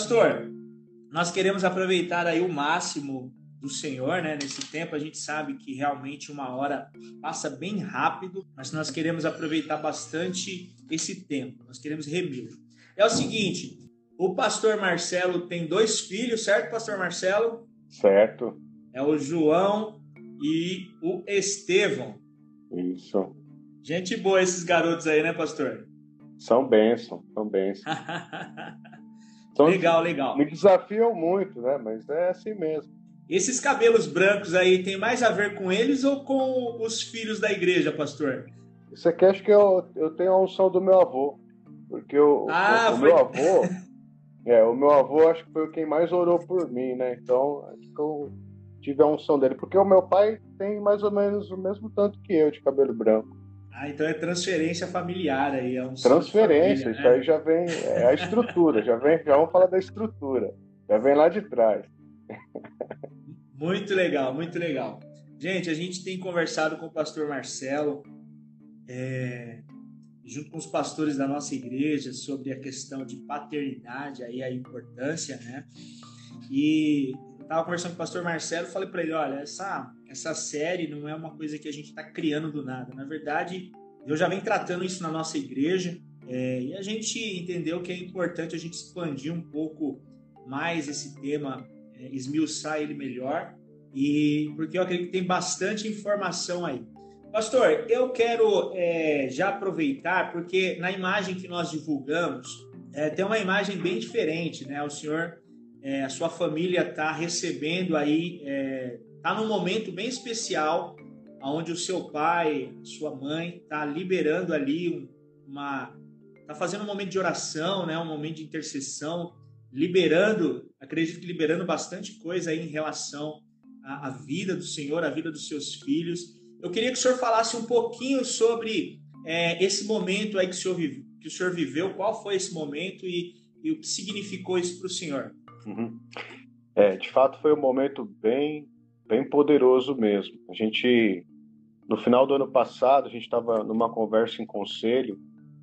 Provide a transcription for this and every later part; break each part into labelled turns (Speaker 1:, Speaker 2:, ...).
Speaker 1: Pastor, nós queremos aproveitar aí o máximo do Senhor, né? Nesse tempo a gente sabe que realmente uma hora passa bem rápido, mas nós queremos aproveitar bastante esse tempo. Nós queremos remir. É o seguinte, o pastor Marcelo tem dois filhos, certo, pastor Marcelo?
Speaker 2: Certo.
Speaker 1: É o João e o Estevão.
Speaker 2: Isso.
Speaker 1: Gente boa esses garotos aí, né, pastor?
Speaker 2: São bênçãos, são bênçãos.
Speaker 1: São, legal, legal.
Speaker 2: Me desafiam muito, né? Mas é assim mesmo.
Speaker 1: Esses cabelos brancos aí tem mais a ver com eles ou com os filhos da igreja, pastor?
Speaker 2: Isso aqui acho que eu, eu tenho a unção do meu avô. Porque o, ah, o, o foi... meu avô. É, o meu avô acho que foi quem mais orou por mim, né? Então, acho que eu tive a unção dele. Porque o meu pai tem mais ou menos o mesmo tanto que eu de cabelo branco.
Speaker 1: Ah, então é transferência familiar aí. É um
Speaker 2: transferência, família, isso né? aí já vem. É a estrutura, já vem. Já vamos falar da estrutura. Já vem lá de trás.
Speaker 1: Muito legal, muito legal. Gente, a gente tem conversado com o pastor Marcelo, é, junto com os pastores da nossa igreja, sobre a questão de paternidade, aí a importância, né? E eu estava conversando com o pastor Marcelo falei para ele: olha, essa, essa série não é uma coisa que a gente está criando do nada. Na verdade, eu já venho tratando isso na nossa igreja é, e a gente entendeu que é importante a gente expandir um pouco mais esse tema é, esmiuçar ele melhor e porque eu acredito que tem bastante informação aí. Pastor, eu quero é, já aproveitar porque na imagem que nós divulgamos é, tem uma imagem bem diferente, né? O senhor, é, a sua família está recebendo aí, está é, num momento bem especial, onde o seu pai, sua mãe está liberando ali uma, está fazendo um momento de oração, né? Um momento de intercessão liberando, acredito que liberando bastante coisa aí em relação à, à vida do Senhor, à vida dos seus filhos. Eu queria que o senhor falasse um pouquinho sobre é, esse momento aí que o, senhor que o senhor viveu, qual foi esse momento e, e o que significou isso para o senhor.
Speaker 2: Uhum. É, de fato foi um momento bem, bem poderoso mesmo. A gente, no final do ano passado, a gente estava numa conversa em conselho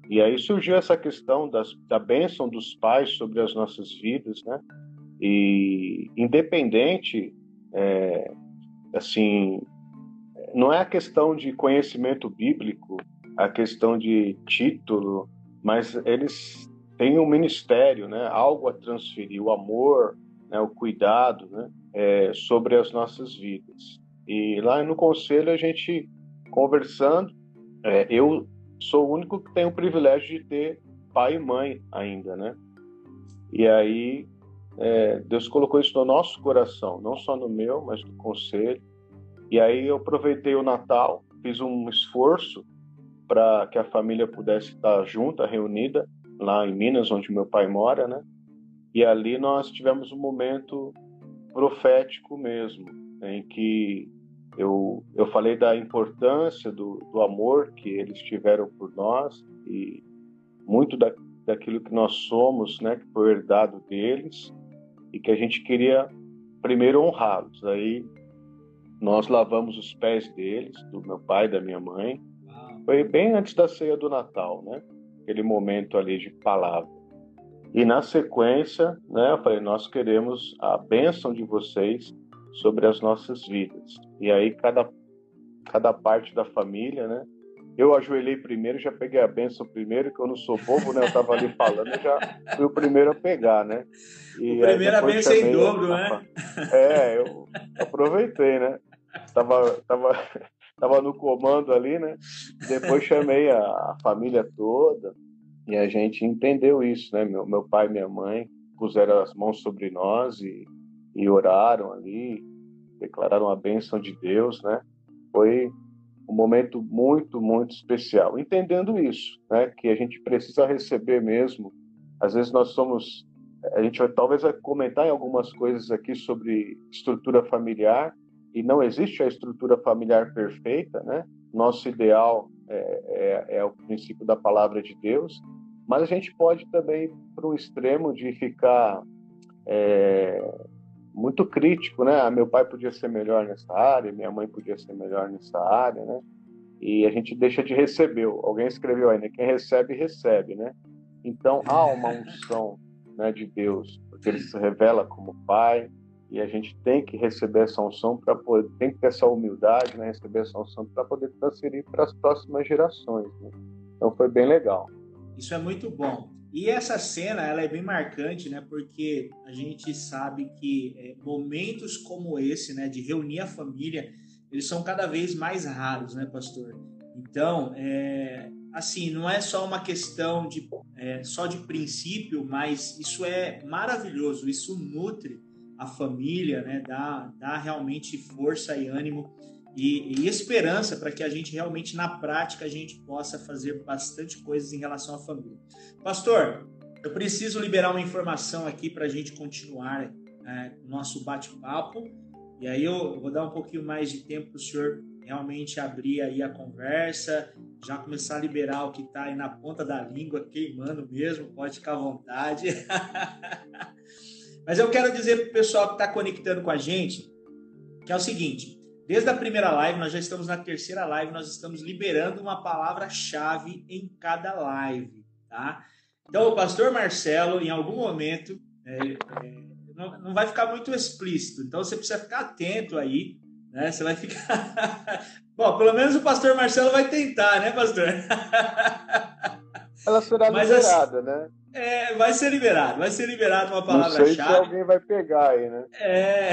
Speaker 2: e aí surgiu essa questão das, da bênção dos pais sobre as nossas vidas, né? E independente, é, assim, não é a questão de conhecimento bíblico, a questão de título, mas eles têm um ministério, né? Algo a transferir, o amor, né? o cuidado, né? É, sobre as nossas vidas. E lá no conselho a gente conversando, é, eu sou o único que tem o privilégio de ter pai e mãe ainda, né? E aí é, Deus colocou isso no nosso coração, não só no meu, mas no conselho. E aí eu aproveitei o Natal, fiz um esforço para que a família pudesse estar junta, reunida lá em Minas, onde meu pai mora, né? E ali nós tivemos um momento profético mesmo, em que eu, eu falei da importância do, do amor que eles tiveram por nós e muito da, daquilo que nós somos, né, que foi herdado deles e que a gente queria primeiro honrá-los. Aí nós lavamos os pés deles, do meu pai e da minha mãe. Foi bem antes da ceia do Natal, né? Aquele momento ali de palavra. E na sequência, né, eu falei, nós queremos a bênção de vocês sobre as nossas vidas. E aí cada cada parte da família, né? Eu ajoelhei primeiro, já peguei a benção primeiro, que eu não sou bobo, né? Eu tava ali falando, já fui o primeiro a pegar, né?
Speaker 1: E o primeiro a benção em dobro, né?
Speaker 2: É, eu aproveitei, né? Tava, tava, tava no comando ali, né? Depois chamei a, a família toda e a gente entendeu isso, né? Meu, meu pai e minha mãe puseram as mãos sobre nós e e oraram ali, declararam a bênção de Deus, né? Foi um momento muito, muito especial. Entendendo isso, né? Que a gente precisa receber mesmo. Às vezes nós somos, a gente vai talvez vai comentar em algumas coisas aqui sobre estrutura familiar e não existe a estrutura familiar perfeita, né? Nosso ideal é, é, é o princípio da palavra de Deus, mas a gente pode também para um extremo de ficar é, muito crítico, né? Ah, meu pai podia ser melhor nessa área, minha mãe podia ser melhor nessa área, né? E a gente deixa de receber. Alguém escreveu aí, né? Quem recebe, recebe, né? Então há uma unção né, de Deus, porque ele se revela como Pai e a gente tem que receber essa unção para poder, tem que ter essa humildade, né, receber essa unção para poder transferir para as próximas gerações. Né? Então foi bem legal.
Speaker 1: Isso é muito bom. E essa cena ela é bem marcante, né? Porque a gente sabe que é, momentos como esse, né, de reunir a família, eles são cada vez mais raros, né, pastor? Então, é, assim, não é só uma questão de é, só de princípio, mas isso é maravilhoso, isso nutre a família, né? Dá, dá realmente força e ânimo e, e esperança para que a gente realmente na prática a gente possa fazer bastante coisas em relação à família. Pastor, eu preciso liberar uma informação aqui para a gente continuar é, o nosso bate-papo. E aí eu vou dar um pouquinho mais de tempo para o senhor realmente abrir aí a conversa, já começar a liberar o que está aí na ponta da língua, queimando mesmo, pode ficar à vontade. Mas eu quero dizer para o pessoal que está conectando com a gente que é o seguinte: desde a primeira live, nós já estamos na terceira live, nós estamos liberando uma palavra-chave em cada live, tá? Então, o pastor Marcelo, em algum momento, é, é, não, não vai ficar muito explícito, então você precisa ficar atento aí, né? Você vai ficar. Bom, pelo menos o pastor Marcelo vai tentar, né, pastor?
Speaker 2: Ela será Mas, assim, liberada, assim, né?
Speaker 1: É, vai ser liberado, vai ser liberado uma palavra-chave.
Speaker 2: Se alguém vai pegar aí, né?
Speaker 1: É.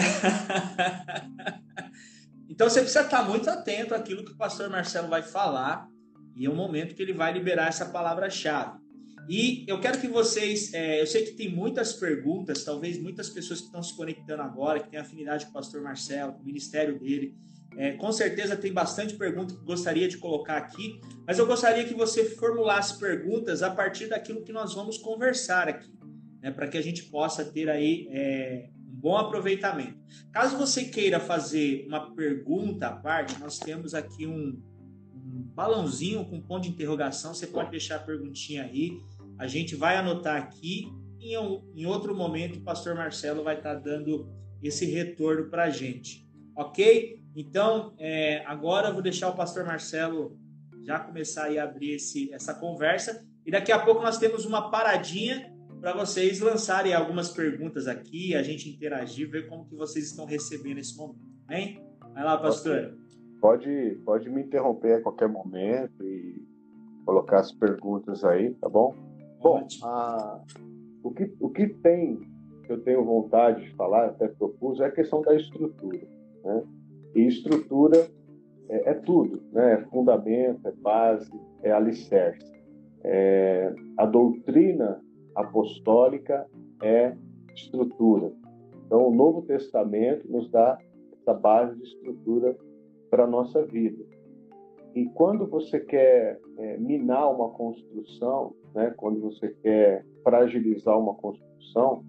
Speaker 1: então você precisa estar muito atento àquilo que o pastor Marcelo vai falar e é o momento que ele vai liberar essa palavra-chave. E eu quero que vocês, é, eu sei que tem muitas perguntas, talvez muitas pessoas que estão se conectando agora, que têm afinidade com o pastor Marcelo, com o ministério dele, é, com certeza tem bastante pergunta que gostaria de colocar aqui, mas eu gostaria que você formulasse perguntas a partir daquilo que nós vamos conversar aqui, né, para que a gente possa ter aí é, um bom aproveitamento. Caso você queira fazer uma pergunta à parte, nós temos aqui um, um balãozinho com ponto de interrogação, você pode deixar a perguntinha aí, a gente vai anotar aqui, e em outro momento o pastor Marcelo vai estar dando esse retorno para a gente, ok? Então, é, agora eu vou deixar o pastor Marcelo já começar a abrir esse, essa conversa. E daqui a pouco nós temos uma paradinha para vocês lançarem algumas perguntas aqui, a gente interagir, ver como que vocês estão recebendo esse momento. Hein? Vai lá, pastor.
Speaker 2: Pode, pode me interromper a qualquer momento e colocar as perguntas aí, tá bom? Bom, a, o, que, o que tem, que eu tenho vontade de falar, até propus, é a questão da estrutura. Né? E estrutura é, é tudo, né? É fundamento, é base, é alicerce. É, a doutrina apostólica é estrutura. Então, o Novo Testamento nos dá essa base de estrutura para a nossa vida. E quando você quer é, minar uma construção, né, quando você quer fragilizar uma construção,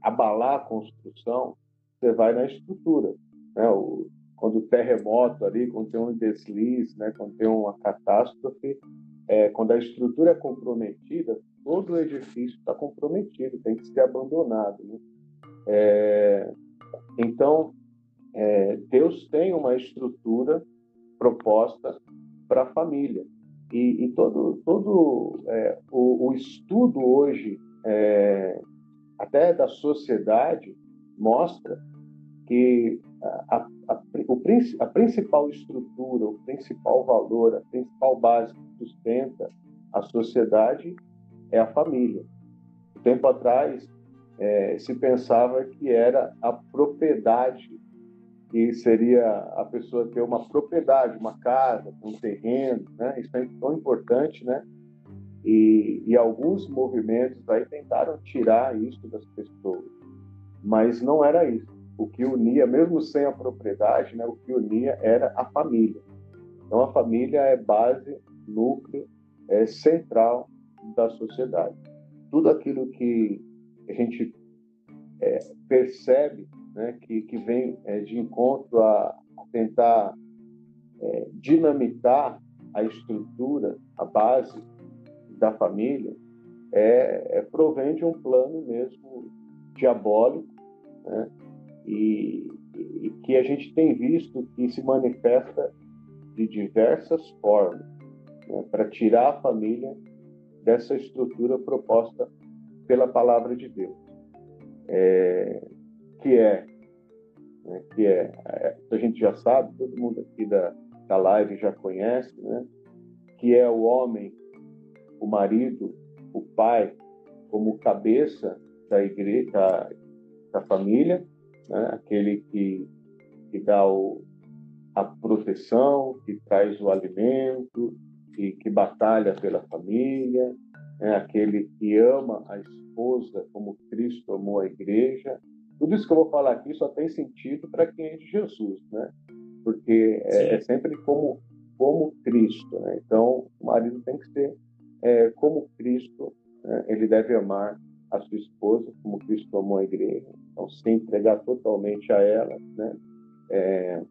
Speaker 2: abalar a construção, você vai na estrutura né? O, quando terremoto ali, quando tem um deslize, né? quando tem uma catástrofe, é, quando a estrutura é comprometida, todo o edifício está comprometido, tem que ser abandonado. Né? É, então, é, Deus tem uma estrutura proposta para a família. E, e, todo, todo é, o, o, estudo hoje, é, até da sociedade, mostra que a, a, o, a principal estrutura, o principal valor, a principal base que sustenta a sociedade é a família. Tempo atrás, é, se pensava que era a propriedade, que seria a pessoa ter uma propriedade, uma casa, um terreno, né? Isso é tão importante, né? E, e alguns movimentos aí tentaram tirar isso das pessoas, mas não era isso o que unia, mesmo sem a propriedade, né, o que unia era a família. Então, a família é base, núcleo, é central da sociedade. Tudo aquilo que a gente é, percebe né, que, que vem é, de encontro a, tentar é, dinamitar a estrutura, a base da família, é, é provém de um plano mesmo diabólico, né, e, e que a gente tem visto que se manifesta de diversas formas né, para tirar a família dessa estrutura proposta pela palavra de Deus, é, que é, né, que é, é, a gente já sabe, todo mundo aqui da, da live já conhece, né, que é o homem, o marido, o pai, como cabeça da igreja, da, da família, né, aquele que, que dá o, a proteção, que traz o alimento, que, que batalha pela família, é aquele que ama a esposa como Cristo amou a igreja. Tudo isso que eu vou falar aqui só tem sentido para quem é de Jesus, né? Porque é, é sempre como como Cristo, né? Então, o marido tem que ser é, como Cristo, né? ele deve amar a sua esposa como Cristo amou a igreja, então se entregar totalmente a ela, né? É,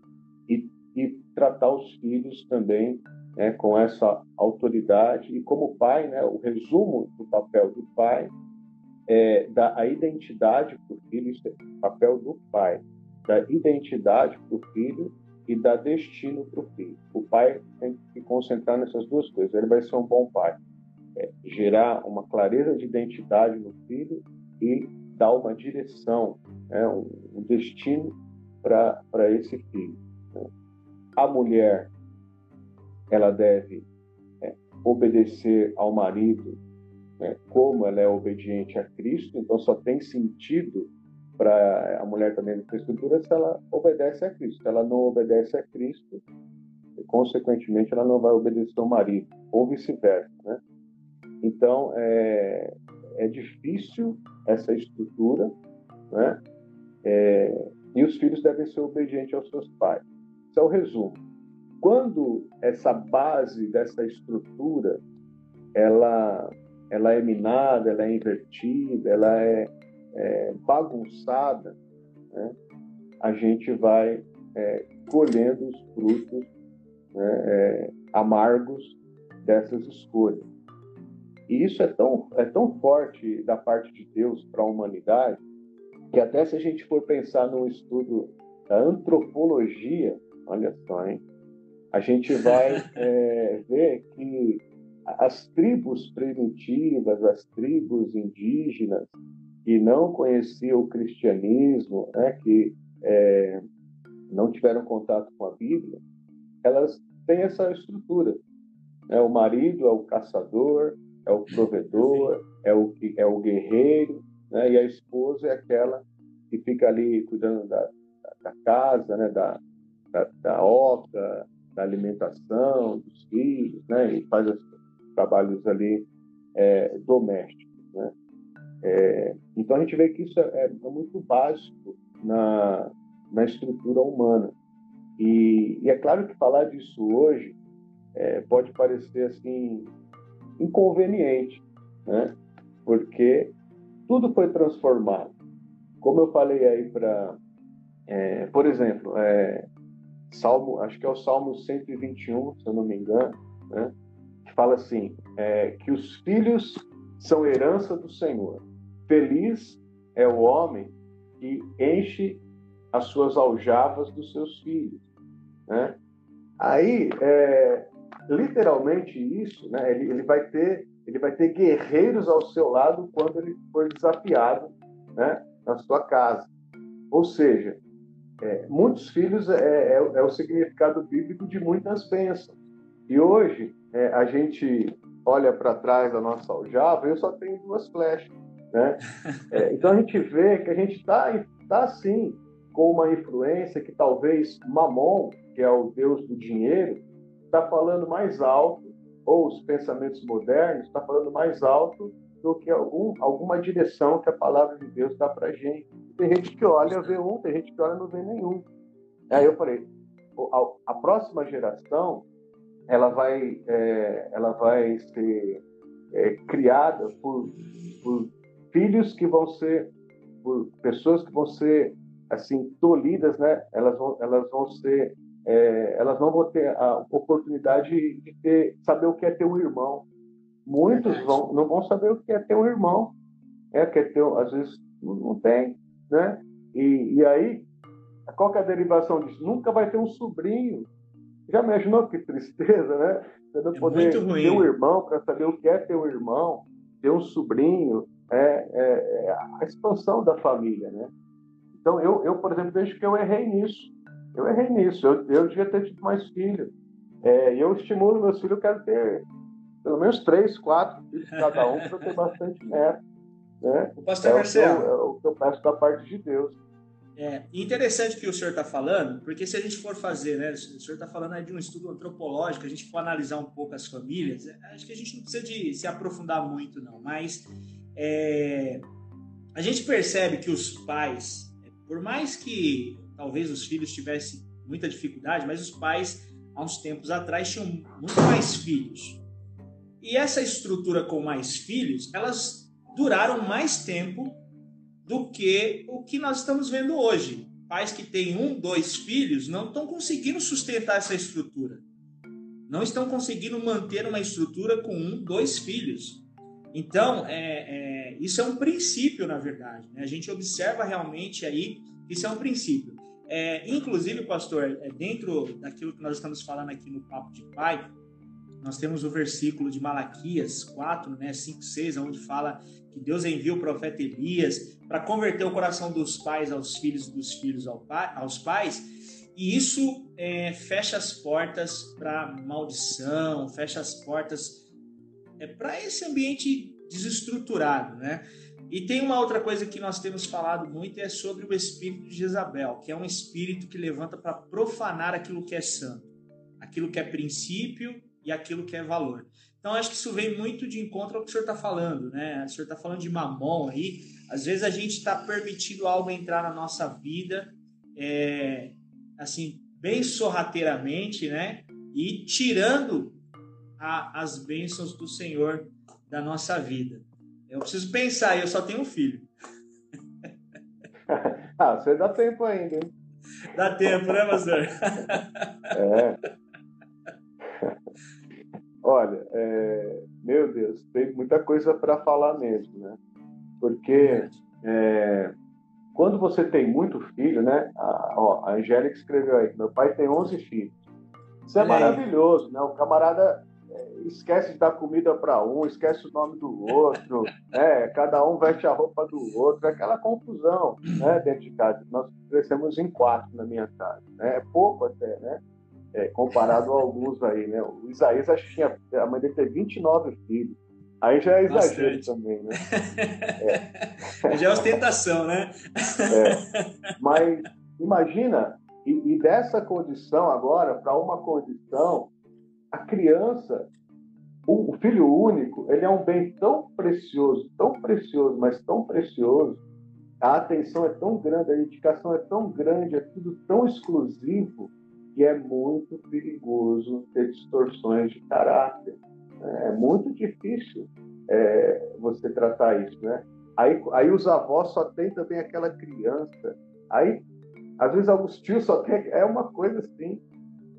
Speaker 2: e, e tratar os filhos também né, com essa autoridade e como pai, né, o resumo do papel do pai é dar a identidade para o filho, isso é papel do pai, da identidade para o filho e dar destino para o filho. O pai tem que se concentrar nessas duas coisas. Ele vai ser um bom pai, é, gerar uma clareza de identidade no filho e dar uma direção, né, um, um destino para esse filho. Né. A mulher ela deve é, obedecer ao marido né, como ela é obediente a Cristo, então só tem sentido para a mulher também na estrutura se ela obedece a Cristo. Se ela não obedece a Cristo, consequentemente ela não vai obedecer ao marido, ou vice-versa. Né? Então, é, é difícil essa estrutura, né? É, e os filhos devem ser obedientes aos seus pais. Isso é o resumo. Quando essa base dessa estrutura ela ela é minada, ela é invertida, ela é, é bagunçada, né? a gente vai é, colhendo os frutos né, é, amargos dessas escolhas. E isso é tão, é tão forte da parte de Deus para a humanidade que até se a gente for pensar num estudo da antropologia, olha só, hein? a gente vai é, ver que as tribos primitivas, as tribos indígenas que não conheciam o cristianismo, né, que é, não tiveram contato com a Bíblia, elas têm essa estrutura. Né? O marido é o caçador, é o provedor, é o, é o guerreiro, né? e a esposa é aquela que fica ali cuidando da, da casa, né? da, da, da oca, da alimentação dos filhos, né? E faz os trabalhos ali é, domésticos, né? É, então a gente vê que isso é, é, muito básico na, na estrutura humana. E, e, é claro que falar disso hoje é, pode parecer assim inconveniente, né? Porque tudo foi transformado. Como eu falei aí para, é, por exemplo, é, Salmo, acho que é o Salmo 121, se eu não me engano, né? que fala assim: é, que os filhos são herança do Senhor. Feliz é o homem que enche as suas aljavas dos seus filhos. Né? Aí, é, literalmente isso, né? ele, ele, vai ter, ele vai ter guerreiros ao seu lado quando ele for desafiado né? na sua casa. Ou seja, é, muitos filhos é, é, é, o significado bíblico de muitas bênçãos. E hoje é, a gente olha para trás da nossa aljava e eu só tenho duas flechas. Né? É, então a gente vê que a gente está tá, assim com uma influência que talvez Mamon, que é o deus do dinheiro, está falando mais alto, ou os pensamentos modernos está falando mais alto do que algum, alguma direção que a palavra de Deus dá para gente. Tem gente que olha, vê um, tem gente que olha, não vê nenhum. Aí eu falei, a, a próxima geração, ela vai, é, ela vai ser é, criada por, por filhos que vão ser, por pessoas que vão ser assim tolhidas, né? Elas vão, elas vão ser, é, elas não vão ter a oportunidade de ter, saber o que é ter um irmão. Muitos vão, não vão saber o que é ter um irmão. É, quer ter, às vezes não tem né? E, e aí, qual que é a derivação disso? Nunca vai ter um sobrinho. Já imaginou que tristeza, né? Você não é poder ter um irmão para saber o que é ter um irmão, ter um sobrinho, é, é, é, a expansão da família, né? Então, eu, eu, por exemplo, vejo que eu errei nisso. Eu errei nisso. Eu, eu devia ter tido mais filhos. É, eu estimulo meus filhos, eu quero ter pelo menos três, quatro filhos cada um para ter bastante neto. Né?
Speaker 1: O pastor é Marcelo.
Speaker 2: É o que eu peço da parte de Deus.
Speaker 1: É interessante o que o senhor está falando, porque se a gente for fazer, né, o senhor está falando aí de um estudo antropológico, a gente for analisar um pouco as famílias, é, acho que a gente não precisa de se aprofundar muito, não, mas é, a gente percebe que os pais, por mais que talvez os filhos tivessem muita dificuldade, mas os pais, há uns tempos atrás, tinham muito mais filhos. E essa estrutura com mais filhos, elas duraram mais tempo do que o que nós estamos vendo hoje. Pais que têm um, dois filhos não estão conseguindo sustentar essa estrutura. Não estão conseguindo manter uma estrutura com um, dois filhos. Então, é, é, isso é um princípio, na verdade. Né? A gente observa realmente aí isso é um princípio. É, inclusive, pastor, é, dentro daquilo que nós estamos falando aqui no Papo de Pai, nós temos o versículo de Malaquias 4, né, 5, 6, onde fala que Deus envia o profeta Elias para converter o coração dos pais aos filhos dos filhos aos pais, e isso é, fecha as portas para maldição, fecha as portas é, para esse ambiente desestruturado, né? E tem uma outra coisa que nós temos falado muito é sobre o espírito de Jezabel, que é um espírito que levanta para profanar aquilo que é santo, aquilo que é princípio e aquilo que é valor. Então, acho que isso vem muito de encontro ao que o senhor está falando, né? O senhor está falando de mamon aí. Às vezes a gente está permitindo algo entrar na nossa vida, é, assim, bem sorrateiramente, né? E tirando a, as bênçãos do Senhor da nossa vida. Eu preciso pensar, eu só tenho um filho.
Speaker 2: ah, você dá tempo ainda, hein?
Speaker 1: Dá tempo, né, pastor?
Speaker 2: é. Olha, é, meu Deus, tem muita coisa para falar mesmo, né? Porque é, quando você tem muito filho, né? A, ó, a Angélica escreveu aí, meu pai tem 11 filhos. Isso é maravilhoso, né? O camarada esquece de dar comida para um, esquece o nome do outro, né? cada um veste a roupa do outro, é aquela confusão né? dentro de casa. Nós crescemos em quatro na minha casa, né? é pouco até, né? é, comparado a alguns aí, né? O Isaías acho que tinha, a mãe dele teve 29 filhos. Aí já é exagero Bastante. também, né?
Speaker 1: É. Já é ostentação, né?
Speaker 2: É. Mas imagina, e, e dessa condição agora para uma condição, a criança, o, filho único, ele é um bem tão precioso, tão precioso, mas tão precioso, a atenção é tão grande, a dedicação é tão grande, é tudo tão exclusivo, que é muito perigoso ter distorções de caráter. É muito difícil é, você tratar isso, né? Aí, aí os avós só têm também aquela criança. Aí, às vezes, alguns tios só tem... É uma coisa assim,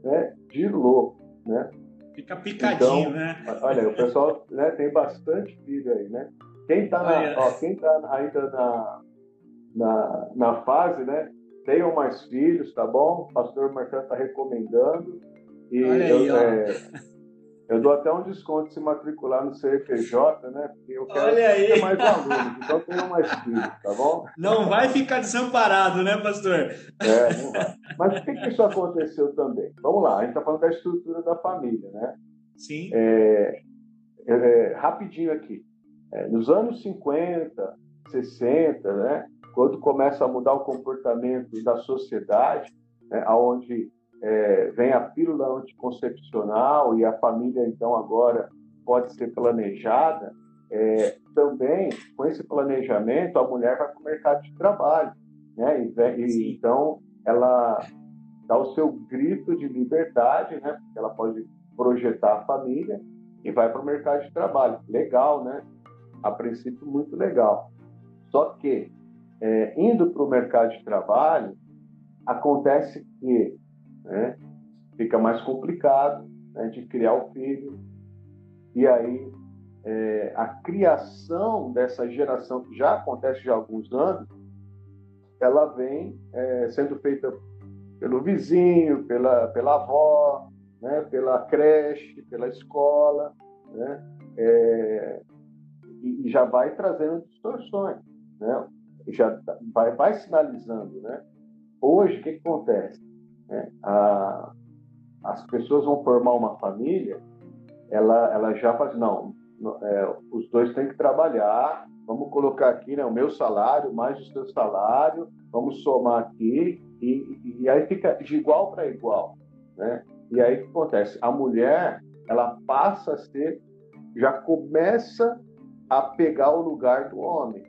Speaker 2: né? De louco, né?
Speaker 1: Fica picadinho, então, né?
Speaker 2: Olha, o pessoal né, tem bastante filho aí, né? Quem está tá ainda na, na, na fase, né? tenham mais filhos, tá bom? O pastor Marcelo está recomendando. E
Speaker 1: Olha
Speaker 2: eu,
Speaker 1: aí,
Speaker 2: é, eu dou até um desconto se matricular no CFJ, né? Porque eu quero
Speaker 1: Olha
Speaker 2: ter mais alunos, então tenham mais filhos, tá bom?
Speaker 1: Não vai ficar desamparado, né, pastor?
Speaker 2: É, não vai. Mas por que, que isso aconteceu também? Vamos lá, a gente está falando da estrutura da família, né?
Speaker 1: Sim.
Speaker 2: É, é, é rapidinho aqui. É, nos anos 50, 60, né? quando começa a mudar o comportamento da sociedade, né, onde é, vem a pílula anticoncepcional e a família, então, agora pode ser planejada, é, também, com esse planejamento, a mulher vai para o mercado de trabalho. Né? E, e, então, ela dá o seu grito de liberdade, né? porque ela pode projetar a família e vai para o mercado de trabalho. Legal, né? A princípio, muito legal. Só que é, indo para o mercado de trabalho, acontece que né, fica mais complicado né, de criar o filho, e aí é, a criação dessa geração, que já acontece já há alguns anos, ela vem é, sendo feita pelo vizinho, pela, pela avó, né, pela creche, pela escola, né, é, e, e já vai trazendo distorções, né? Já vai, vai sinalizando, né? Hoje, o que, que acontece? É, a, as pessoas vão formar uma família, ela, ela já faz, não, é, os dois têm que trabalhar, vamos colocar aqui né, o meu salário mais o seu salário, vamos somar aqui, e, e aí fica de igual para igual. Né? E aí o que acontece? A mulher, ela passa a ser, já começa a pegar o lugar do homem,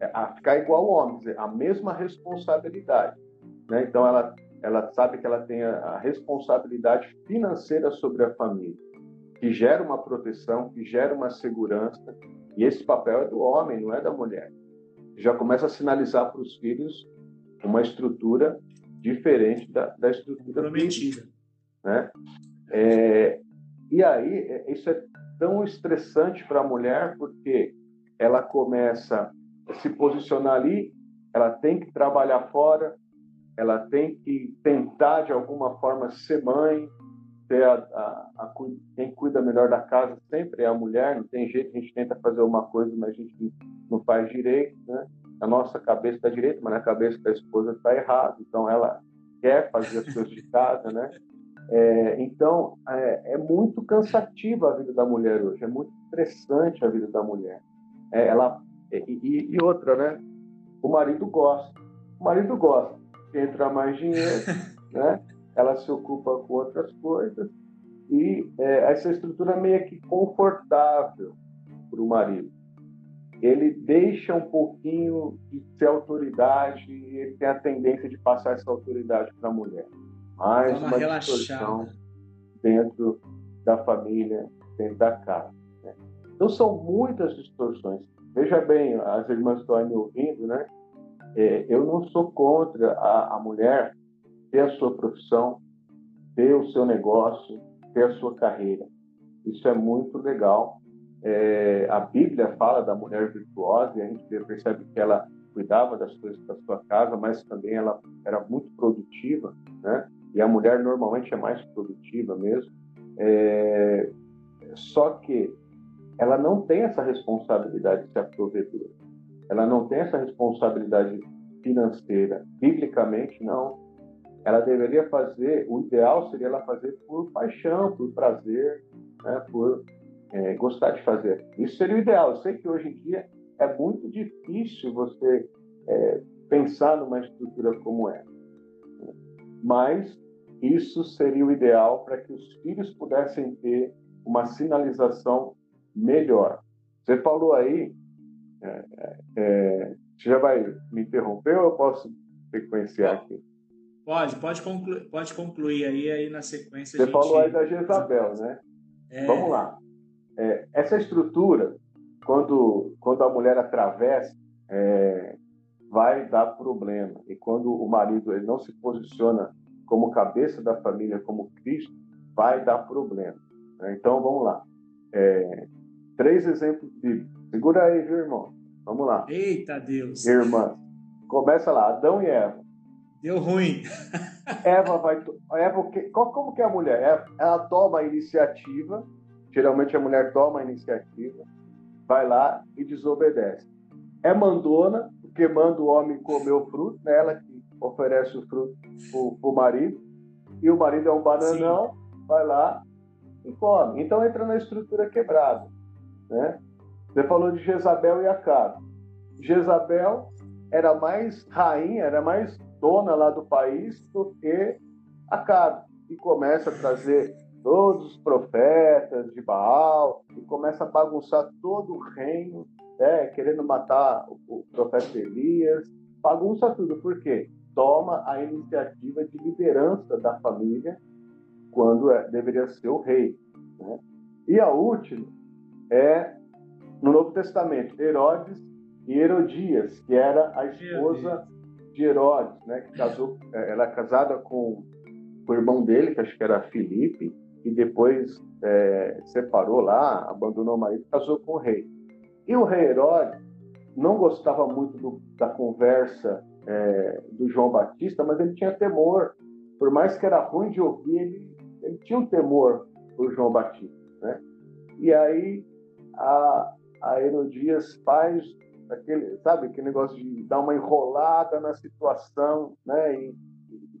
Speaker 2: é, a ficar igual ao homem, a mesma responsabilidade. Né? Então ela, ela sabe que ela tem a responsabilidade financeira sobre a família, que gera uma proteção, que gera uma segurança, e esse papel é do homem, não é da mulher. Já começa a sinalizar para os filhos uma estrutura diferente da, da estrutura
Speaker 1: prometida.
Speaker 2: Né? É, e aí, é, isso é tão estressante para a mulher, porque ela começa a se posicionar ali, ela tem que trabalhar fora, ela tem que tentar, de alguma forma, ser mãe, ter a, a, a, quem cuida melhor da casa sempre é a mulher, não tem jeito, a gente tenta fazer uma coisa, mas a gente não faz direito, né? A nossa cabeça está direita, mas na cabeça da esposa está errado, então ela quer fazer as coisas de casa, né? É, então, é, é, muito cansativa a vida da mulher hoje, é muito estressante a vida da mulher. É, ela e, e, outra, né? O marido gosta, o marido gosta, entra mais dinheiro, né? Ela se ocupa com outras coisas e é, essa estrutura meio que confortável para o marido. Ele deixa um pouquinho de ser autoridade e ele tem a tendência de passar essa autoridade para a mulher mais uma, uma dentro da família, dentro da casa. Né? Então são muitas distorções. Veja bem, as irmãs estão aí me ouvindo, né? É, eu não sou contra a, a mulher ter a sua profissão, ter o seu negócio, ter a sua carreira. Isso é muito legal. É, a Bíblia fala da mulher virtuosa e a gente percebe que ela cuidava das coisas da sua casa, mas também ela era muito produtiva, né? e a mulher normalmente é mais produtiva mesmo. É... Só que ela não tem essa responsabilidade de ser provedora. Ela não tem essa responsabilidade financeira. Biblicamente, não. Ela deveria fazer, o ideal seria ela fazer por paixão, por prazer, né, por é, gostar de fazer. Isso seria o ideal. Eu sei que hoje em dia é muito difícil você é, pensar numa estrutura como essa mas isso seria o ideal para que os filhos pudessem ter uma sinalização melhor. Você falou aí, é, é, você já vai me interromper ou eu posso sequenciar aqui?
Speaker 1: Pode, pode concluir, pode concluir aí, aí na sequência.
Speaker 2: Você gente... falou aí da Jezabel, né? É... Vamos lá. É, essa estrutura, quando, quando a mulher atravessa, é, vai dar problema. E quando o marido ele não se posiciona como cabeça da família, como Cristo, vai dar problema. Né? Então vamos lá. É, três exemplos bíblicos. Segura aí, viu, irmão? Vamos lá.
Speaker 1: Eita Deus.
Speaker 2: Irmã. Começa lá, Adão e Eva.
Speaker 1: Deu ruim.
Speaker 2: Eva vai. Eva, como que é a mulher? Ela, ela toma a iniciativa. Geralmente a mulher toma a iniciativa, vai lá e desobedece. É mandona, porque manda o homem comer o fruto, né? ela que oferece o fruto para o marido, e o marido é um bananão, Sim. vai lá e come. Então entra na estrutura quebrada. Né? Você falou de Jezabel e Acabe. Jezabel era mais rainha, era mais dona lá do país do que Acabe. E começa a trazer todos os profetas de Baal e começa a bagunçar todo o reino né, querendo matar o, profeta Elias, bagunça tudo. Por quê? Toma a iniciativa de liderança da família quando é, deveria ser o rei. Né? E a última é no Novo Testamento, Herodes e Herodias, que era a esposa de Herodes, né, que casou, é, ela é casada com, com o irmão dele, que acho que era Filipe, e depois é, separou lá, abandonou o marido, casou com o rei. E o rei Herodes não gostava muito do, da conversa é, do João Batista, mas ele tinha temor. Por mais que era ruim de ouvir, ele, ele tinha um temor por João Batista. Né? E aí a, a Herodias faz aquele, sabe, aquele negócio de dar uma enrolada na situação, né? E,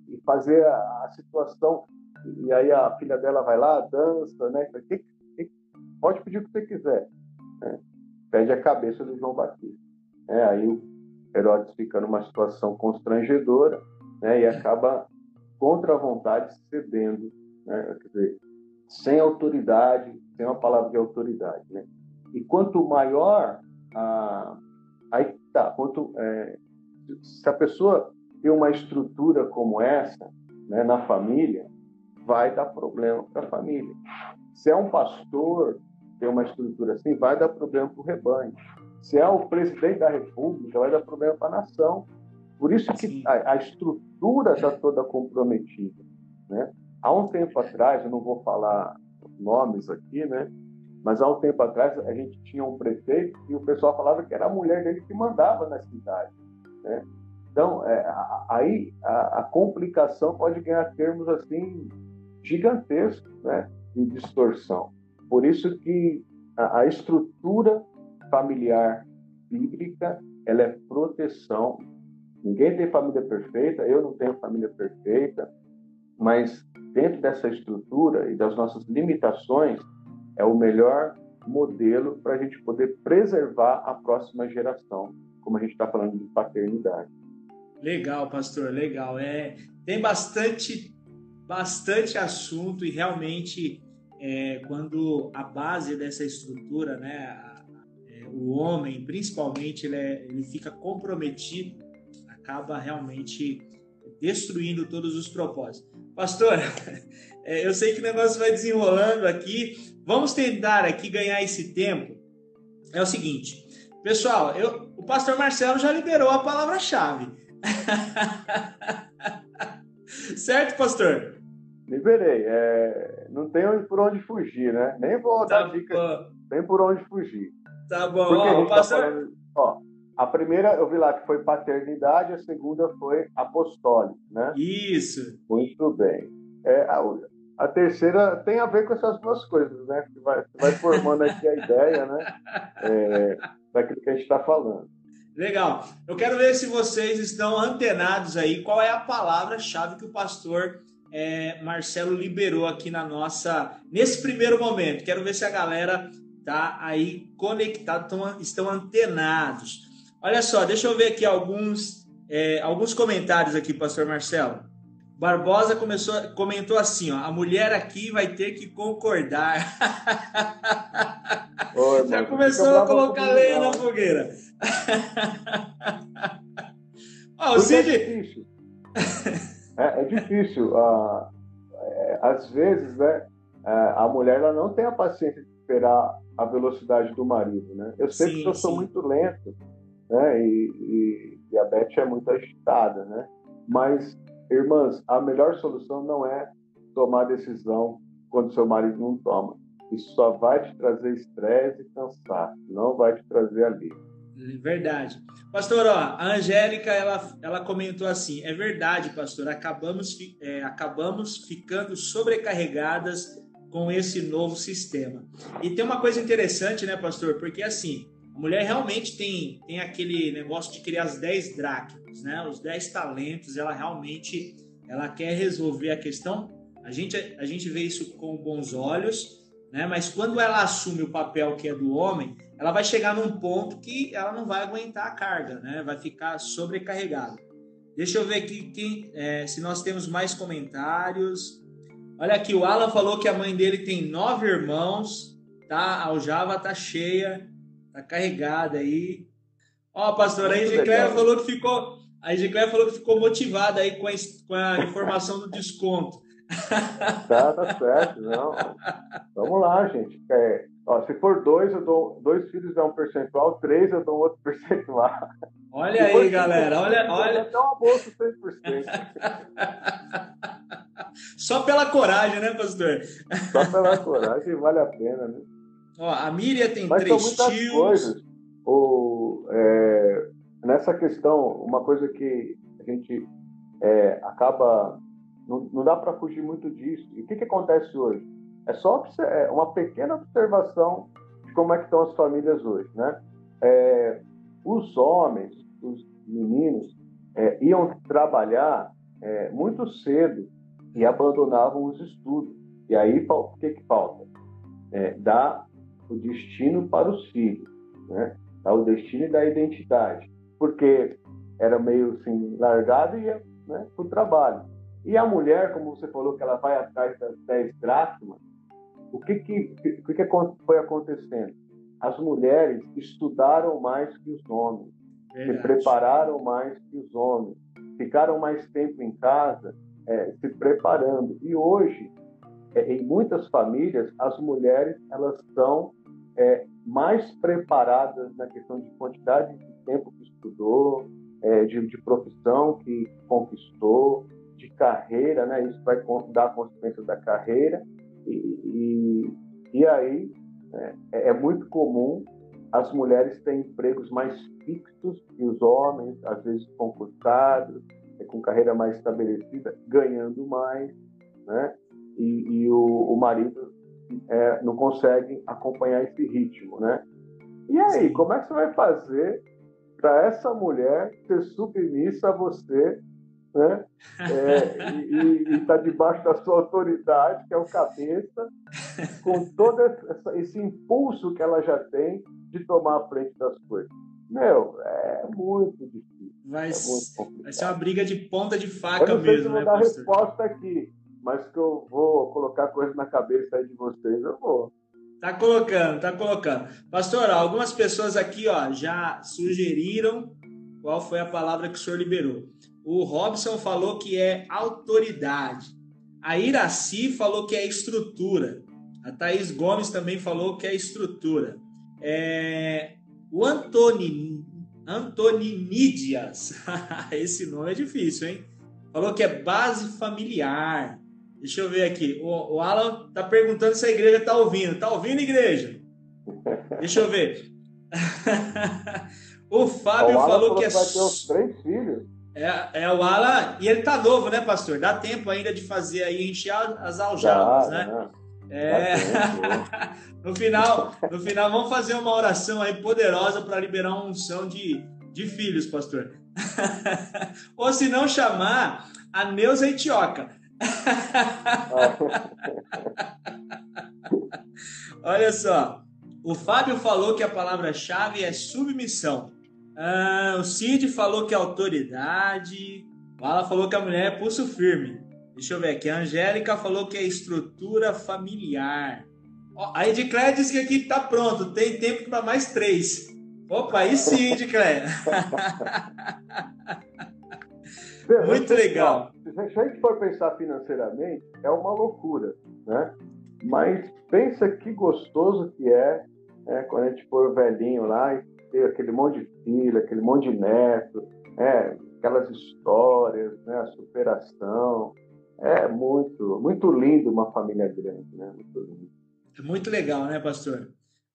Speaker 2: e fazer a, a, situação. E aí a filha dela vai lá, dança, né? Que, que, pode pedir o que você quiser. Né? Pede a cabeça do João Batista. É, aí o Herodes fica numa situação constrangedora né? e acaba contra a vontade cedendo, né? Quer dizer, sem autoridade, sem uma palavra de autoridade, né? E quanto maior a, Aí tá, quanto, é, se a pessoa tem uma estrutura como essa né, na família, vai dar problema para a família. Se é um pastor, tem uma estrutura assim, vai dar problema para o rebanho. Se é o presidente da república, vai dar problema para a nação. Por isso que a, a estrutura está toda comprometida. Né? Há um tempo atrás, eu não vou falar nomes aqui, né? Mas há um tempo atrás a gente tinha um prefeito e o pessoal falava que era a mulher dele que mandava na cidade. Né? Então, é, aí a, a, complicação pode ganhar termos assim gigantescos né, de distorção. Por isso que a, a estrutura familiar bíblica ela é proteção. Ninguém tem família perfeita, eu não tenho família perfeita, mas dentro dessa estrutura e das nossas limitações, é o melhor modelo para a gente poder preservar a próxima geração, como a gente está falando de paternidade.
Speaker 1: Legal, pastor, legal. É, tem bastante, bastante assunto e realmente é, quando a base dessa estrutura, né, é, o homem, principalmente, ele, é, ele fica comprometido, acaba realmente destruindo todos os propósitos. Pastor, é, eu sei que o negócio vai desenrolando aqui, Vamos tentar aqui ganhar esse tempo. É o seguinte, pessoal, eu, o pastor Marcelo já liberou a palavra-chave. certo, pastor?
Speaker 2: Liberei. É, não tem por onde fugir, né? Nem vou tá dar dica. Nem por onde fugir.
Speaker 1: Tá bom. Porque ó, a, tá pastor...
Speaker 2: tá falando, ó, a primeira eu vi lá que foi paternidade, a segunda foi apostólico, né?
Speaker 1: Isso.
Speaker 2: Muito bem. É, a, a terceira tem a ver com essas duas coisas, né? Que vai, vai formando aqui a ideia, né? É, daquilo que a gente está falando.
Speaker 1: Legal. Eu quero ver se vocês estão antenados aí. Qual é a palavra-chave que o pastor é, Marcelo liberou aqui na nossa nesse primeiro momento? Quero ver se a galera tá aí conectado, estão, estão antenados. Olha só, deixa eu ver aqui alguns é, alguns comentários aqui, pastor Marcelo. Barbosa começou, comentou assim: ó, a mulher aqui vai ter que concordar. Oi, Já começou a colocar lenha na fogueira.
Speaker 2: o Cid... É difícil. é, é difícil. Uh, é, às vezes, né, é, a mulher ela não tem a paciência de esperar a velocidade do marido. Né? Eu sei sim, que eu sou muito lento né? e, e, e a Beth é muito agitada, né? mas Irmãs, a melhor solução não é tomar decisão quando seu marido não toma. Isso só vai te trazer estresse e cansaço, não vai te trazer alívio.
Speaker 1: Verdade. Pastor, ó, a Angélica, ela, ela comentou assim, é verdade, pastor, acabamos, é, acabamos ficando sobrecarregadas com esse novo sistema. E tem uma coisa interessante, né, pastor, porque assim, a mulher realmente tem, tem aquele negócio de criar as 10 dracmas, né? Os 10 talentos, ela realmente ela quer resolver a questão. A gente, a gente vê isso com bons olhos, né? Mas quando ela assume o papel que é do homem, ela vai chegar num ponto que ela não vai aguentar a carga, né? Vai ficar sobrecarregada. Deixa eu ver aqui quem, é, se nós temos mais comentários. Olha aqui, o Alan falou que a mãe dele tem nove irmãos, tá? A aljava tá cheia. Tá carregada aí. Ó, pastor, a Egicléia falou que ficou. A Egicléia falou que ficou motivada aí com a, com a informação do desconto.
Speaker 2: Tá, tá certo, não. Vamos lá, gente. É, ó, se for dois, eu dou dois filhos dá um percentual, três eu dou outro percentual.
Speaker 1: Olha Depois, aí, galera. Olha, olha.
Speaker 2: Até uma bolsa 100%.
Speaker 1: Só pela coragem, né, pastor?
Speaker 2: Só pela coragem vale a pena, né?
Speaker 1: Ó, a Miriam tem Mas três são tios. Coisas.
Speaker 2: O, é, nessa questão, uma coisa que a gente é, acaba. Não, não dá para fugir muito disso. E o que, que acontece hoje? É só é uma pequena observação de como é que estão as famílias hoje, né? É, os homens, os meninos, é, iam trabalhar é, muito cedo e abandonavam os estudos. E aí, o que, que falta? É, dar o destino para os filhos, né? Dar o destino da identidade. Porque era meio assim, largado e ia né, para o trabalho. E a mulher, como você falou, que ela vai atrás das 10 dracmas, o que, que, o que, que foi acontecendo? As mulheres estudaram mais que os homens, Verdade. se prepararam mais que os homens, ficaram mais tempo em casa é, se preparando. E hoje, é, em muitas famílias, as mulheres elas são é, mais preparadas na questão de quantidade de tempo que estudou, é, de, de, profissão que conquistou, de carreira, né? Isso vai dar consequência da carreira e, e, e aí né, é, é muito comum as mulheres terem empregos mais fixos que os homens, às vezes concursados, é, com carreira mais estabelecida, ganhando mais, né? E, e o, o, marido é, não consegue acompanhar esse ritmo, né? E aí, como é que você vai fazer para essa mulher ser submissa a você né? É, e está debaixo da sua autoridade, que é o cabeça, com todo essa, esse impulso que ela já tem de tomar a frente das coisas. Meu, é muito difícil.
Speaker 1: Vai,
Speaker 2: é
Speaker 1: muito vai ser uma briga de ponta de faca
Speaker 2: eu
Speaker 1: não sei mesmo.
Speaker 2: Se vou
Speaker 1: né,
Speaker 2: dar pastor? resposta aqui, mas que eu vou colocar coisas na cabeça aí de vocês, eu vou.
Speaker 1: Tá colocando, tá colocando. Pastor, algumas pessoas aqui ó, já sugeriram qual foi a palavra que o senhor liberou. O Robson falou que é autoridade. A Iraci falou que é estrutura. A Thaís Gomes também falou que é estrutura. É... O Antoni... Antoninidias, esse nome é difícil, hein? Falou que é base familiar. Deixa eu ver aqui. O, o Alan tá perguntando se a igreja tá ouvindo. Tá ouvindo, igreja? Deixa eu ver. o Fábio o falou que é.
Speaker 2: Vai ter os três filhos.
Speaker 1: É, é o Alan, e ele tá novo, né, pastor? Dá tempo ainda de fazer aí, encher as aljadas, né? né? É. no final, no final vamos fazer uma oração aí poderosa para liberar uma unção de, de filhos, pastor. Ou se não chamar a Neuza Etioca. Olha só, o Fábio falou que a palavra-chave é submissão. Ah, o Cid falou que é autoridade. O Alan falou que a mulher é pulso firme. Deixa eu ver aqui. A Angélica falou que é estrutura familiar. Ó, a Edcléia disse que aqui tá pronto. Tem tempo para mais três. Opa, aí sim, Edcléia. Muito legal.
Speaker 2: Se a gente for pensar financeiramente, é uma loucura, né? Mas pensa que gostoso que é, é quando a gente for velhinho lá e ter aquele monte de filho, aquele monte de neto, é, aquelas histórias, né, a superação. É muito, muito lindo uma família grande, né? Muito lindo.
Speaker 1: É muito legal, né, pastor?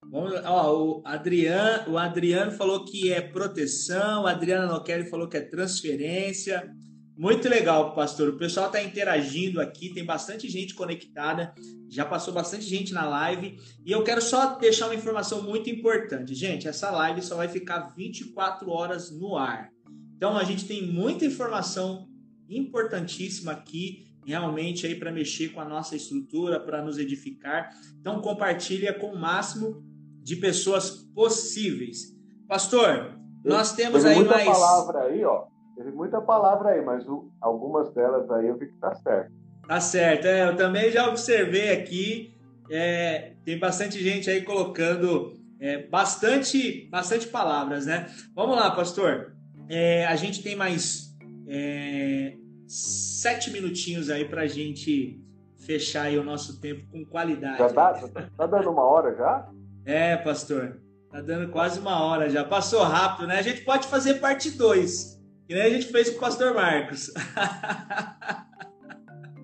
Speaker 1: Vamos, ó, o, Adriano, o Adriano falou que é proteção, o Adriano Noqueri falou que é transferência. Muito legal, pastor. O pessoal está interagindo aqui, tem bastante gente conectada, já passou bastante gente na live. E eu quero só deixar uma informação muito importante. Gente, essa live só vai ficar 24 horas no ar. Então a gente tem muita informação importantíssima aqui, realmente aí para mexer com a nossa estrutura, para nos edificar. Então compartilha com o máximo de pessoas possíveis. Pastor, nós temos
Speaker 2: aí
Speaker 1: muita mais
Speaker 2: palavra aí, ó Teve muita palavra aí, mas o, algumas delas aí eu vi que tá certo.
Speaker 1: Tá certo, é, eu também já observei aqui, é, tem bastante gente aí colocando é, bastante, bastante palavras, né? Vamos lá, pastor. É, a gente tem mais é, sete minutinhos aí para a gente fechar aí o nosso tempo com qualidade.
Speaker 2: Já tá, tá dando uma hora já?
Speaker 1: É, pastor. Tá dando quase uma hora já. Passou rápido, né? A gente pode fazer parte 2. Que nem a gente fez com o pastor Marcos.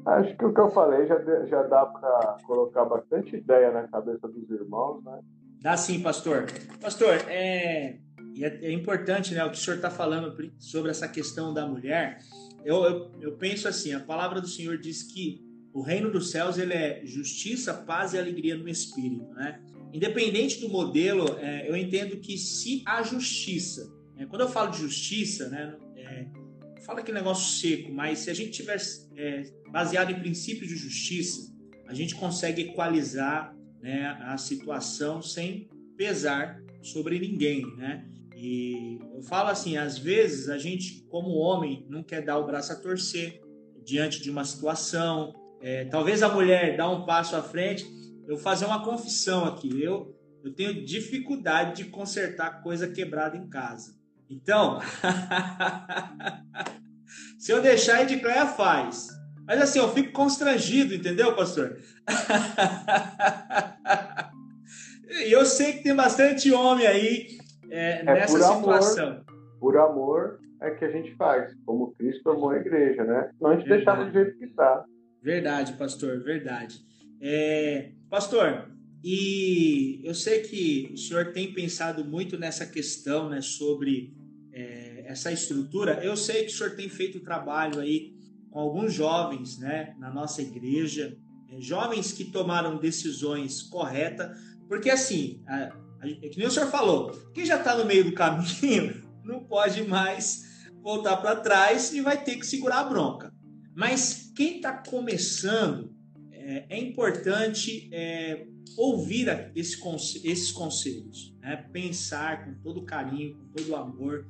Speaker 2: Acho que o que eu falei já, já dá para colocar bastante ideia na cabeça dos irmãos, né?
Speaker 1: Dá sim, pastor. Pastor, é, é, é importante né, o que o senhor está falando sobre essa questão da mulher. Eu, eu, eu penso assim, a palavra do Senhor diz que o reino dos céus ele é justiça, paz e alegria no espírito, né? independente do modelo, é, eu entendo que se a justiça, é, quando eu falo de justiça, né, é, fala aquele negócio seco, mas se a gente tiver é, baseado em princípios de justiça, a gente consegue equalizar né, a situação sem pesar sobre ninguém, né? E eu falo assim, às vezes a gente, como homem, não quer dar o braço a torcer diante de uma situação. É, talvez a mulher dá um passo à frente. Eu vou fazer uma confissão aqui. Eu, eu tenho dificuldade de consertar coisa quebrada em casa. Então, se eu deixar, a Edicleia faz. Mas assim, eu fico constrangido, entendeu, pastor? E eu sei que tem bastante homem aí é, é nessa por situação.
Speaker 2: Amor, por amor é que a gente faz, como Cristo amou a igreja, né? Não a gente deixava do jeito que está.
Speaker 1: Verdade, pastor, verdade. É, pastor, e eu sei que o senhor tem pensado muito nessa questão, né, sobre é, essa estrutura. Eu sei que o senhor tem feito trabalho aí com alguns jovens, né, na nossa igreja, é, jovens que tomaram decisões corretas, porque assim, a, a, é que nem o senhor falou, quem já está no meio do caminho não pode mais voltar para trás e vai ter que segurar a bronca. Mas quem está começando, é, é importante é, ouvir esse, esses conselhos, né? pensar com todo carinho, com todo amor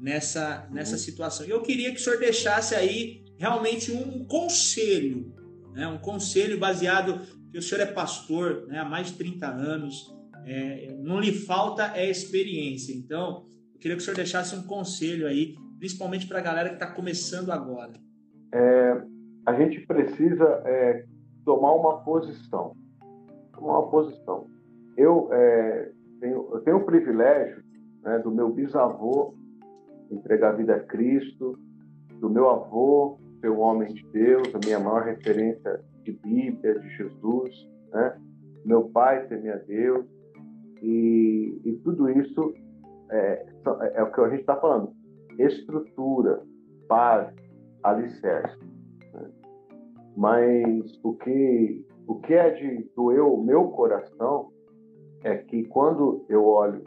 Speaker 1: nessa, nessa uhum. situação. Eu queria que o senhor deixasse aí realmente um conselho, né? um conselho baseado que o senhor é pastor né? há mais de 30 anos, é, não lhe falta é experiência. Então, eu queria que o senhor deixasse um conselho aí, principalmente para a galera que está começando agora.
Speaker 2: É, a gente precisa é, tomar uma posição. Tomar uma posição. Eu, é, tenho, eu tenho o privilégio né, do meu bisavô entregar a vida a Cristo, do meu avô ser um homem de Deus, a minha maior referência de Bíblia, de Jesus, né? meu pai temer a Deus, e, e tudo isso é, é, o que a gente está falando: estrutura, base, alicerce. Né? Mas o que, o que é de doer o meu coração é que quando eu olho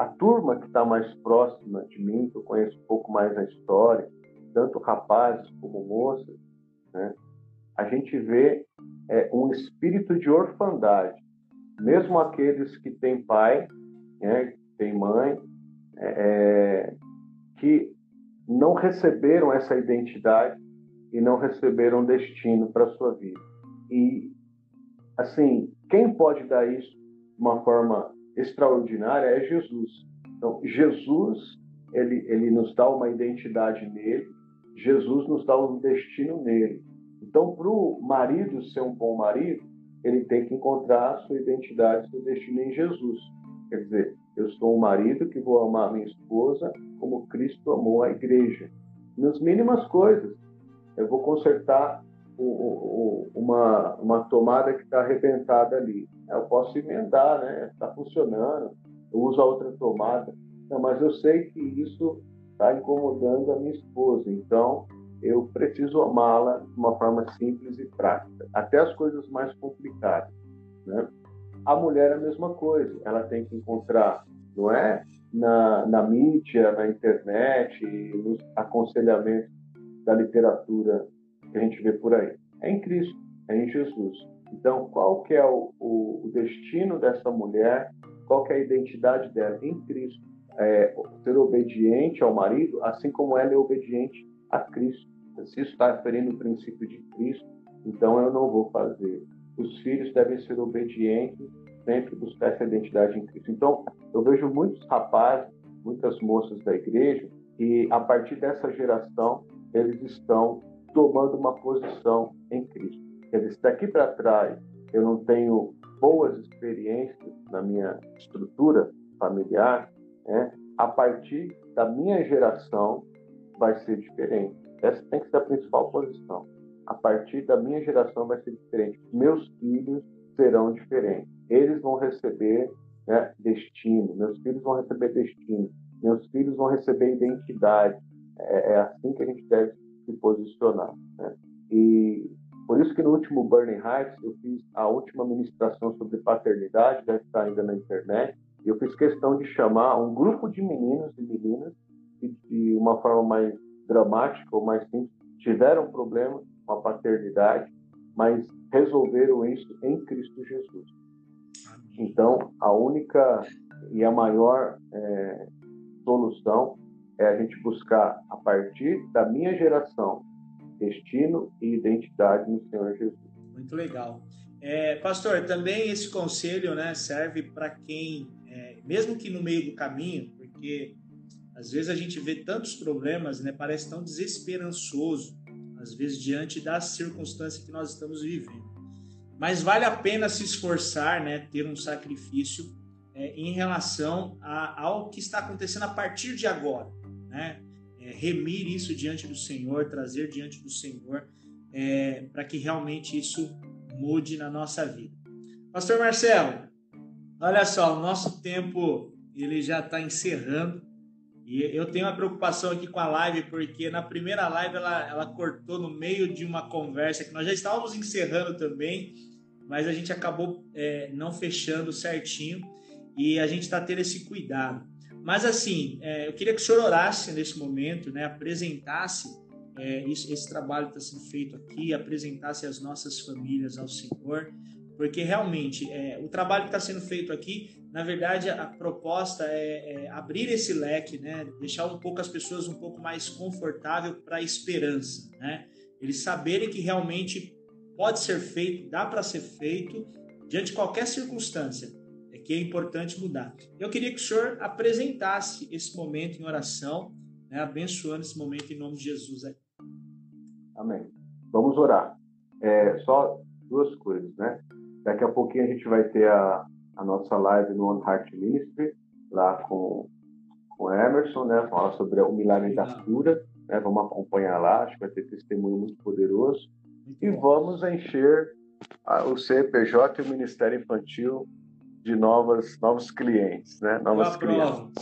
Speaker 2: a turma que está mais próxima de mim, que eu conheço um pouco mais a história, tanto rapazes como moças, né, a gente vê é, um espírito de orfandade. Mesmo aqueles que têm pai, né, têm mãe, é, é, que não receberam essa identidade e não receberam destino para a sua vida. E, assim, quem pode dar isso de uma forma extraordinária é Jesus. Então, Jesus, ele, ele nos dá uma identidade nele, Jesus nos dá um destino nele. Então, para o marido ser um bom marido, ele tem que encontrar sua identidade, seu destino em Jesus. Quer dizer, eu sou um marido que vou amar minha esposa como Cristo amou a igreja. Nas mínimas coisas. Eu vou consertar uma, uma tomada que está arrebentada ali. Eu posso emendar, né? Está funcionando. Eu uso a outra tomada. Não, mas eu sei que isso está incomodando a minha esposa. Então, eu preciso amá-la de uma forma simples e prática, até as coisas mais complicadas. Né? A mulher é a mesma coisa, ela tem que encontrar, não é? Na, na mídia, na internet, nos aconselhamentos da literatura que a gente vê por aí. É em Cristo, é em Jesus. Então, qual que é o, o, o destino dessa mulher? Qual que é a identidade dela? Em Cristo. É, ser obediente ao marido, assim como ela é obediente a Cristo. Se isso está referindo o princípio de Cristo, então eu não vou fazer. Os filhos devem ser obedientes, sempre buscar essa identidade em Cristo. Então, eu vejo muitos rapazes, muitas moças da igreja, que a partir dessa geração, eles estão tomando uma posição em Cristo. Quer dizer, se daqui para trás eu não tenho boas experiências na minha estrutura familiar, né, a partir da minha geração vai ser diferente. Essa tem que ser a principal posição. A partir da minha geração vai ser diferente. Meus filhos serão diferentes. Eles vão receber né, destino. Meus filhos vão receber destino. Meus filhos vão receber identidade. É, é assim que a gente deve se posicionar. Né? E por isso que no último Burning Heights eu fiz a última ministração sobre paternidade, deve estar ainda na internet, e eu fiz questão de chamar um grupo de meninos e meninas que, de uma forma mais dramática ou mais simples, tiveram problemas com a paternidade, mas resolveram isso em Cristo Jesus. Então, a única e a maior é, solução é a gente buscar, a partir da minha geração, destino e identidade no Senhor Jesus.
Speaker 1: Muito legal. É, pastor, também esse conselho né, serve para quem, é, mesmo que no meio do caminho, porque às vezes a gente vê tantos problemas, né, parece tão desesperançoso, às vezes diante das circunstâncias que nós estamos vivendo. Mas vale a pena se esforçar, né, ter um sacrifício é, em relação a, ao que está acontecendo a partir de agora, né? É, remir isso diante do Senhor, trazer diante do Senhor, é, para que realmente isso mude na nossa vida. Pastor Marcelo, olha só, o nosso tempo ele já está encerrando e eu tenho uma preocupação aqui com a live porque na primeira live ela, ela cortou no meio de uma conversa que nós já estávamos encerrando também, mas a gente acabou é, não fechando certinho e a gente está tendo esse cuidado. Mas assim, é, eu queria que o senhor orasse nesse momento, né, apresentasse é, isso, esse trabalho que está sendo feito aqui, apresentasse as nossas famílias ao Senhor, porque realmente é, o trabalho que está sendo feito aqui, na verdade, a, proposta é, é, abrir esse leque, né, deixar um pouco as pessoas um pouco mais confortável para a esperança, né, eles saberem que realmente pode ser feito, dá para ser feito diante de qualquer circunstância que é importante mudar. Eu queria que o senhor apresentasse esse momento em oração, né, abençoando esse momento em nome de Jesus.
Speaker 2: Amém. Vamos orar. É, só duas coisas, né? Daqui a pouquinho a gente vai ter a, a nossa live no On Heart Ministry, lá com, com o Emerson, né? Falar sobre o milagre da cura. Né? Vamos acompanhar lá, acho que vai ter testemunho muito poderoso. Muito e bom. vamos encher a, o CPJ e o Ministério Infantil de novas, novos clientes, né? Novas clientes.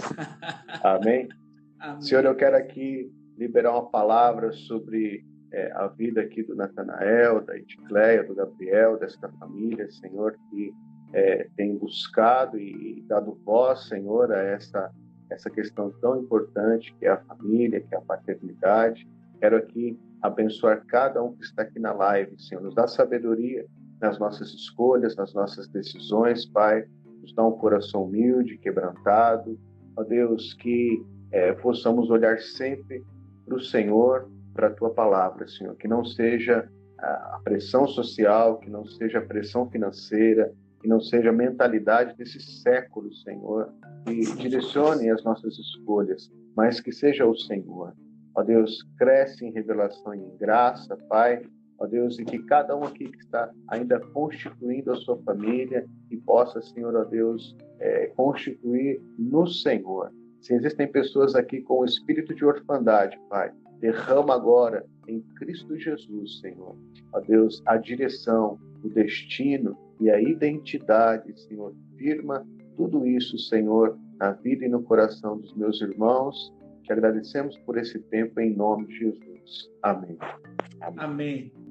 Speaker 2: Amém? Amém? Senhor, eu quero aqui liberar uma palavra sobre é, a vida aqui do Natanael, da Edicleia, do Gabriel, desta família, Senhor, que é, tem buscado e dado voz, Senhor, a essa, essa questão tão importante que é a família, que é a paternidade. Quero aqui abençoar cada um que está aqui na live, Senhor. Nos dá sabedoria nas nossas escolhas, nas nossas decisões, Pai. Nos dá um coração humilde, quebrantado. Ó Deus, que é, possamos olhar sempre para o Senhor, para a Tua palavra, Senhor. Que não seja a pressão social, que não seja a pressão financeira, que não seja a mentalidade desse século, Senhor, que direcione as nossas escolhas, mas que seja o Senhor. Ó Deus, cresce em revelação e em graça, Pai, ó Deus, e que cada um aqui que está ainda constituindo a sua família, que possa, Senhor, ó Deus, é, constituir no Senhor. Se existem pessoas aqui com o espírito de orfandade, Pai, derrama agora em Cristo Jesus, Senhor, ó Deus, a direção, o destino e a identidade, Senhor. Firma tudo isso, Senhor, na vida e no coração dos meus irmãos. Te agradecemos por esse tempo em nome de Jesus. Amém.
Speaker 1: Amém. Amém.